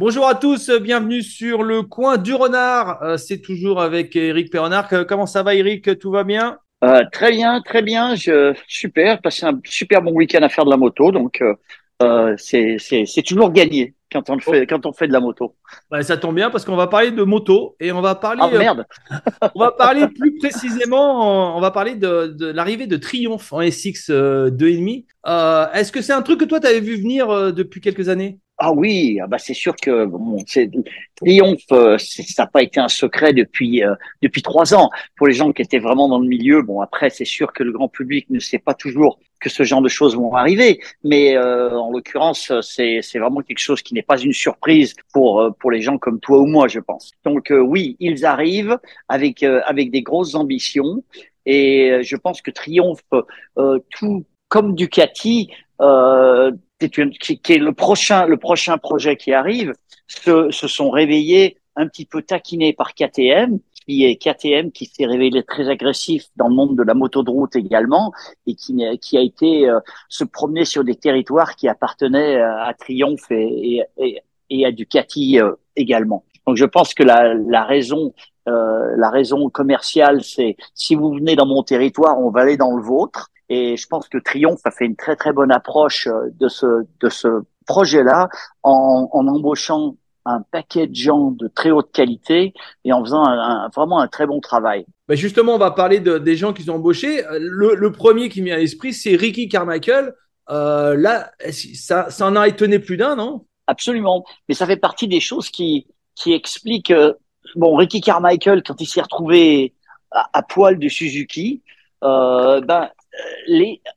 Bonjour à tous, bienvenue sur le coin du renard. Euh, c'est toujours avec Eric Perronard. Comment ça va Eric? Tout va bien? Euh, Très bien, très bien. Je, super, passé un super bon week-end à faire de la moto, donc euh, euh c'est toujours gagné quand on fait quand on fait de la moto. Ouais, ça tombe bien parce qu'on va parler de moto et on va parler. Ah merde. on va parler plus précisément. On va parler de, de l'arrivée de Triumph en SX 2,5. Est-ce que c'est un truc que toi tu avais vu venir depuis quelques années? Ah oui, ah bah c'est sûr que bon, Triomphe, euh, ça n'a pas été un secret depuis euh, depuis trois ans. Pour les gens qui étaient vraiment dans le milieu, bon après c'est sûr que le grand public ne sait pas toujours que ce genre de choses vont arriver, mais euh, en l'occurrence c'est c'est vraiment quelque chose qui n'est pas une surprise pour pour les gens comme toi ou moi, je pense. Donc oui, ils arrivent avec avec des grosses ambitions et je pense que Triomphe, tout comme Ducati. Euh, qui, est le prochain, le prochain projet qui arrive, se, se sont réveillés un petit peu taquinés par KTM, qui est KTM qui s'est révélé très agressif dans le monde de la moto de route également et qui, qui a été euh, se promener sur des territoires qui appartenaient euh, à Triumph et, et, et à Ducati euh, également. Donc je pense que la, la raison euh, la raison commerciale, c'est si vous venez dans mon territoire, on va aller dans le vôtre. Et je pense que Triomphe a fait une très très bonne approche euh, de ce de ce projet-là en, en embauchant un paquet de gens de très haute qualité et en faisant un, vraiment un très bon travail. Ben justement, on va parler de, des gens qu'ils ont embauchés. Le, le, premier qui me vient à l'esprit, c'est Ricky Carmichael. Euh, là, ça, ça en a étonné plus d'un, non? Absolument. Mais ça fait partie des choses qui, qui expliquent. Euh, bon, Ricky Carmichael, quand il s'est retrouvé à, à, poil de Suzuki, euh, ben,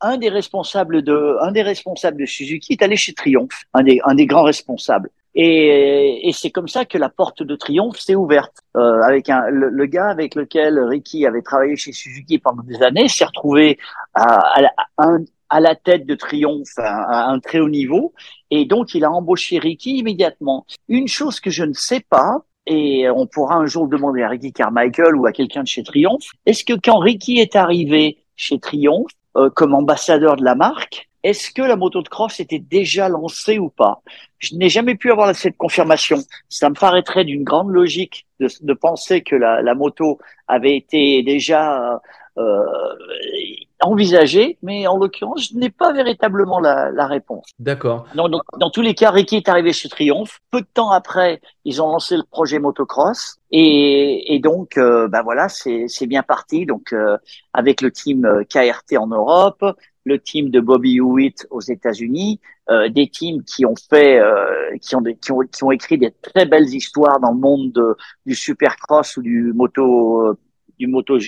un des responsables de, Suzuki est allé chez Triumph, un des, grands responsables. Et, c'est comme ça que la porte de Triomphe s'est ouverte. Euh, avec le, gars avec lequel Ricky avait travaillé chez Suzuki pendant des années s'est retrouvé à, à, à, la tête de Triomphe à, un très haut niveau. Et donc, il a embauché Ricky immédiatement. Une chose que je ne sais pas, et on pourra un jour demander à Ricky Carmichael ou à quelqu'un de chez Triomphe, est-ce que quand Ricky est arrivé chez Triomphe euh, comme ambassadeur de la marque. Est-ce que la moto de cross était déjà lancée ou pas? Je n'ai jamais pu avoir cette confirmation. Ça me paraîtrait d'une grande logique de, penser que la, la, moto avait été déjà euh, envisagé, mais en l'occurrence, je n'ai pas véritablement la, la réponse. D'accord. Dans, dans, dans, tous les cas, Ricky est arrivé chez Triumph. Peu de temps après, ils ont lancé le projet motocross. Et, et donc, euh, ben voilà, c'est bien parti. Donc, euh, avec le team euh, KRT en Europe, le team de Bobby Hewitt aux États-Unis, euh, des teams qui ont fait, euh, qui, ont des, qui, ont, qui ont écrit des très belles histoires dans le monde de, du supercross ou du moto, du moto,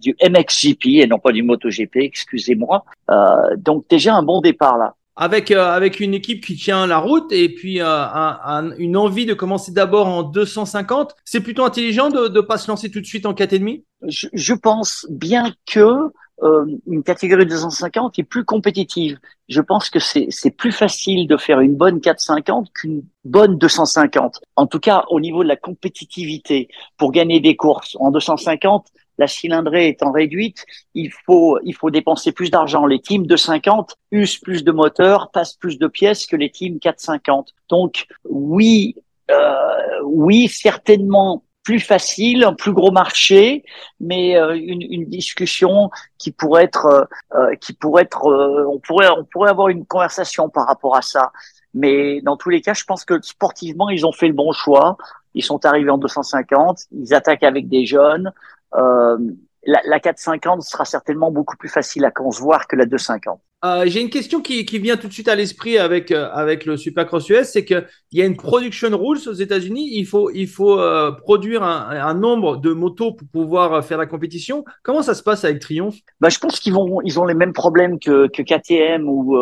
du MXGP et non pas du MotoGP, excusez-moi. Euh, donc déjà un bon départ là. Avec, euh, avec une équipe qui tient la route et puis euh, un, une envie de commencer d'abord en 250, c'est plutôt intelligent de ne pas se lancer tout de suite en 4,5 je, je pense bien que euh, une catégorie 250 est plus compétitive. Je pense que c'est plus facile de faire une bonne 450 qu'une bonne 250. En tout cas, au niveau de la compétitivité, pour gagner des courses en 250, la cylindrée étant réduite, il faut, il faut dépenser plus d'argent. Les teams de 50 usent plus de moteurs, passent plus de pièces que les teams 450. Donc oui, euh, oui, certainement plus facile, un plus gros marché, mais euh, une, une, discussion qui pourrait être, euh, euh qui pourrait être, euh, on pourrait, on pourrait avoir une conversation par rapport à ça. Mais dans tous les cas, je pense que sportivement, ils ont fait le bon choix. Ils sont arrivés en 250, ils attaquent avec des jeunes. Euh, la, la 450 sera certainement beaucoup plus facile à concevoir que la 250. Euh, J'ai une question qui, qui, vient tout de suite à l'esprit avec, euh, avec le Supercross US, c'est qu'il y a une production rules aux États-Unis. Il faut, il faut euh, produire un, un, nombre de motos pour pouvoir faire la compétition. Comment ça se passe avec Triumph? Bah, Je pense qu'ils vont, ils ont les mêmes problèmes que, que KTM ou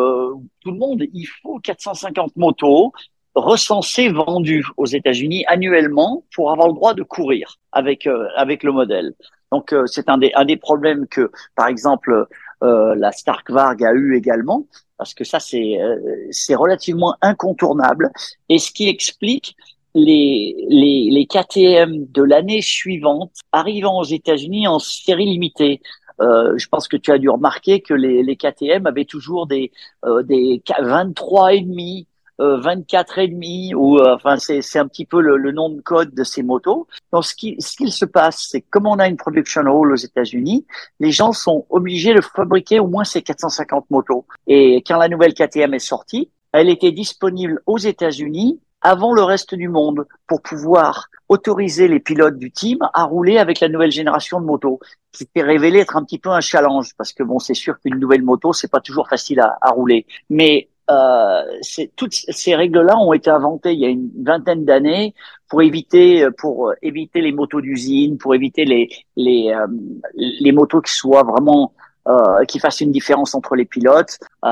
tout le monde. Il faut 450 motos recensées, vendues aux États-Unis annuellement pour avoir le droit de courir avec, euh, avec le modèle. Donc euh, c'est un des, un des problèmes que, par exemple, euh, la Stark Varg a eu également, parce que ça c'est euh, c'est relativement incontournable. Et ce qui explique les, les, les KTM de l'année suivante arrivant aux États-Unis en série limitée. Euh, je pense que tu as dû remarquer que les, les KTM avaient toujours des, euh, des 23 et demi, 24 et demi ou enfin c'est c'est un petit peu le, le, nom de code de ces motos. Donc ce qui ce qu'il se passe, c'est comme on a une production hall aux États-Unis, les gens sont obligés de fabriquer au moins ces 450 motos. Et quand la nouvelle KTM est sortie, elle était disponible aux États-Unis avant le reste du monde pour pouvoir autoriser les pilotes du team à rouler avec la nouvelle génération de motos, qui s'est révélé être un petit peu un challenge parce que bon, c'est sûr qu'une nouvelle moto, c'est pas toujours facile à, à rouler, mais euh, toutes ces règles-là ont été inventées il y a une vingtaine d'années pour éviter pour éviter les motos d'usine, pour éviter les les euh, les motos qui soient vraiment euh, qui fasse une différence entre les pilotes. Euh,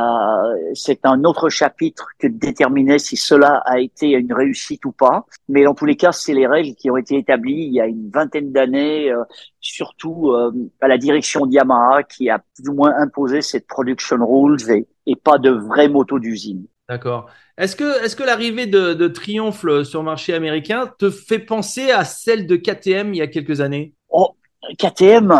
c'est un autre chapitre que de déterminer si cela a été une réussite ou pas. Mais dans tous les cas, c'est les règles qui ont été établies il y a une vingtaine d'années, euh, surtout euh, à la direction Yamaha qui a plus ou moins imposé cette production rules et, et pas de vraies motos d'usine. D'accord. Est-ce que, est-ce que l'arrivée de, de Triumph sur le marché américain te fait penser à celle de KTM il y a quelques années? Oh, KTM,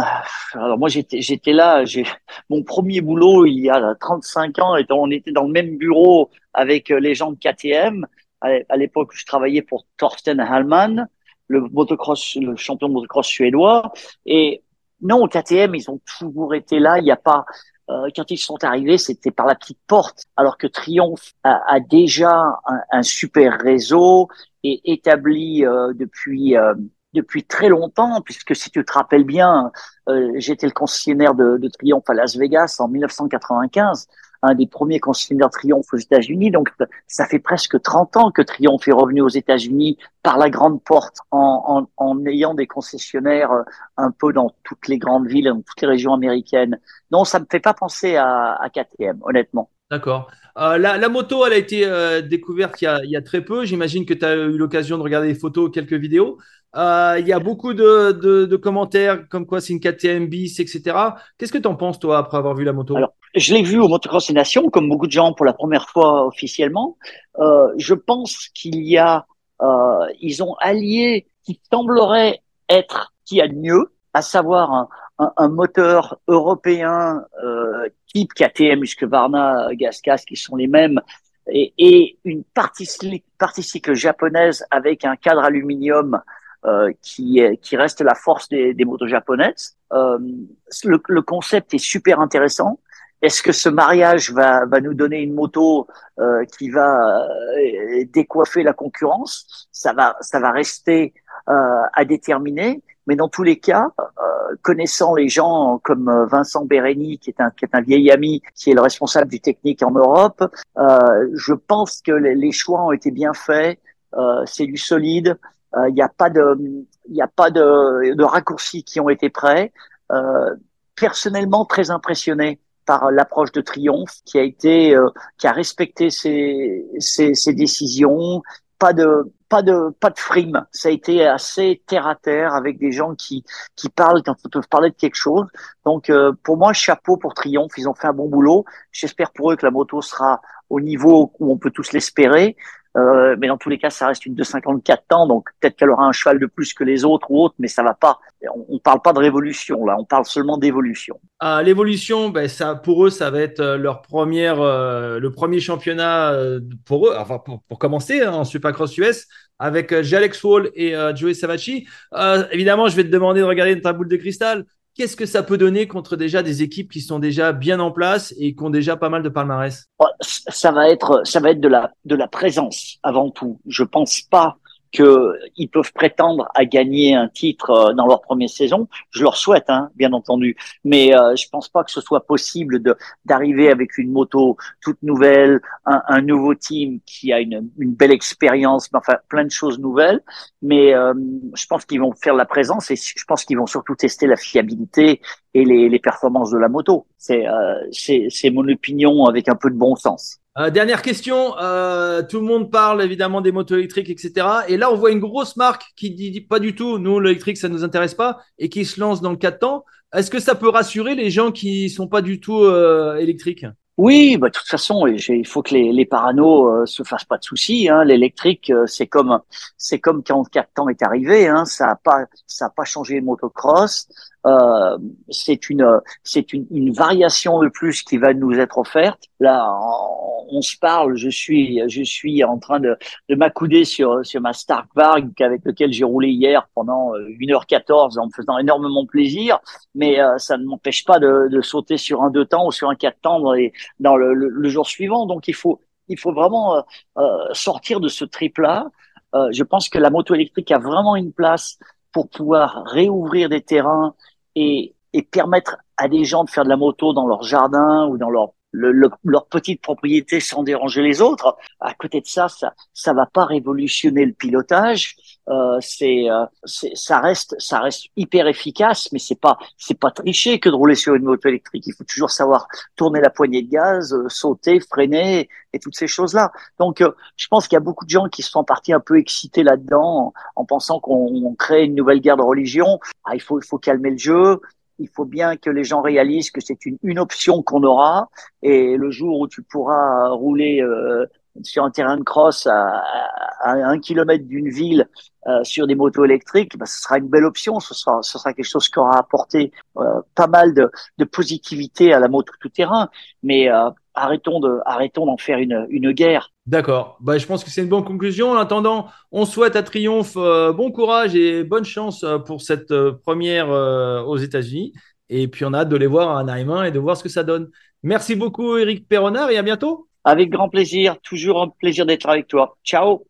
alors moi j'étais j'étais là, j'ai mon premier boulot il y a 35 ans, on était dans le même bureau avec euh, les gens de KTM. À l'époque, je travaillais pour Thorsten Hallmann, le motocross, le champion de motocross suédois. Et non, KTM, ils ont toujours été là. Il n'y a pas euh, quand ils sont arrivés, c'était par la petite porte, alors que Triumph a, déjà un, super réseau et établi euh, depuis depuis très longtemps, puisque si tu te rappelles bien, euh, j'étais le concessionnaire de, de Triomphe à Las Vegas en 1995, un des premiers concessionnaires Triomphe aux États-Unis. Donc, ça fait presque 30 ans que Triomphe est revenu aux États-Unis par la grande porte en, en, en, ayant des concessionnaires euh, un peu dans toutes les grandes villes, dans toutes les régions américaines. Non, ça me fait pas penser à, à KTM, honnêtement. D'accord. Euh, la, moto, elle a été euh, découverte il y a, très peu. J'imagine que tu as eu l'occasion de regarder des photos, quelques vidéos. Euh, il y a beaucoup de, commentaires comme quoi c'est une KTM bis, etc. Qu'est-ce que tu en penses, toi, après avoir vu la moto? Alors, je l'ai vu au Motocross des Nations, comme beaucoup de gens pour la première fois officiellement. Je pense qu'il y a, ils ont allié qui semblerait être qui a de mieux, à savoir un, moteur européen euh, type KTM, Husqvarna, Gascas, qui sont les mêmes, et, et une partie, partie cycle japonaise avec un cadre aluminium euh, qui, qui reste la force des, des motos japonaises. Euh, le, le, concept est super intéressant. Est-ce que ce mariage va, va nous donner une moto euh, qui va euh, décoiffer la concurrence? Ça va, ça va rester à déterminer. Mais dans tous les cas, connaissant les gens comme Vincent Bérény, qui est un, qui est un vieil ami, qui est le responsable du technique en Europe, je pense que les, choix ont été bien faits. c'est du solide. Il euh, n'y a pas de, il a pas de, de raccourcis qui ont été prêts. Euh, personnellement, très impressionné par l'approche de Triomphe, qui a été, euh, qui a respecté ses, ses, ses, décisions. Pas de, pas de, pas de frime. Ça a été assez terre à terre avec des gens qui, qui parlent quand ils peuvent parler de quelque chose. Donc, euh, pour moi, chapeau pour Triomphe. Ils ont fait un bon boulot. J'espère pour eux que la moto sera au niveau où on peut tous l'espérer. Euh, mais dans tous les cas, ça reste une de 54 ans, donc peut-être qu'elle aura un cheval de plus que les autres ou autres, mais ça va pas. On, on parle pas de révolution là, on parle seulement d'évolution. Ah, l'évolution, ben ça, pour eux, ça va être euh, leur première, euh, le premier championnat pour eux, enfin pour, pour commencer hein, en Supercross US avec Jalex Wall et Joey Savacci. évidemment, je vais te demander de regarder dans ta boule de cristal qu'est-ce que ça peut donner contre déjà des équipes qui sont déjà bien en place et qui ont déjà pas mal de palmarès? Ça va être, ça va être de la, de la présence avant tout. Je pense pas qu'ils peuvent prétendre à gagner un titre euh, dans leur première saison. Je leur souhaite, hein, bien entendu, mais euh, je pense pas que ce soit possible de d'arriver avec une moto toute nouvelle, un, un nouveau team qui a une, une belle expérience, enfin plein de choses nouvelles. Mais euh, je pense qu'ils vont faire la présence et je pense qu'ils vont surtout tester la fiabilité et les, les performances de la moto. C'est euh, c'est mon opinion avec un peu de bon sens. Euh, dernière question. Euh, tout le monde parle évidemment des motos électriques, etc. Et là, on voit une grosse marque qui dit pas du tout, nous, l'électrique, ça ne nous intéresse pas, et qui se lance dans le 4 temps. Est-ce que ça peut rassurer les gens qui sont pas du tout euh, électriques? Oui, bah, de toute façon, il faut que les, les paranos euh, se fassent pas de soucis. Hein. L'électrique, euh, c'est comme c'est comme quand 4 temps est arrivé. Hein. Ça a pas ça a pas changé le motocross. Euh, c'est une c'est une, une, variation de plus qui va nous être offerte. Là, on, se parle. Je suis je suis en train de, de m'accouder sur sur ma Stark Varg avec lequel j'ai roulé hier pendant 1h14 en me faisant énormément plaisir. Mais ça ne m'empêche pas de, de, sauter sur un deux temps ou sur un quatre temps dans, les, dans le, le, jour suivant. Donc il faut il faut vraiment euh, euh, sortir de ce trip-là. Euh, je pense que la moto électrique a vraiment une place pour pouvoir réouvrir des terrains et, et permettre à des gens de faire de la moto dans leur jardin ou dans leur leur petite propriété sans déranger les autres. À côté de ça, ça ça va pas révolutionner le pilotage. Euh, c'est euh, ça reste ça reste hyper efficace, mais c'est pas c'est pas tricher que de rouler sur une moto électrique. Il faut toujours savoir tourner la poignée de gaz, euh, sauter, freiner et toutes ces choses là. Donc, euh, je pense qu'il y a beaucoup de gens qui sont partis un peu excités là-dedans en, pensant qu'on crée une nouvelle guerre de religion. Ah, il faut il faut calmer le jeu il faut bien que les gens réalisent que c'est une, une option qu'on aura. Et le jour où tu pourras rouler euh, sur un terrain de cross à, un kilomètre d'une ville euh, sur des motos électriques, bah, ce sera une belle option. Ce sera, ce sera quelque chose qui aura apporté euh, pas mal de, positivité à la moto tout terrain. Mais euh, arrêtons de, arrêtons d'en faire une, une guerre. D'accord. Bah, je pense que c'est une bonne conclusion. En attendant, on souhaite à Triomphe bon courage et bonne chance pour cette première aux États-Unis. Et puis, on a hâte de les voir à Anaheim et de voir ce que ça donne. Merci beaucoup, Eric Perronard, et à bientôt. Avec grand plaisir. Toujours un plaisir d'être avec toi. Ciao.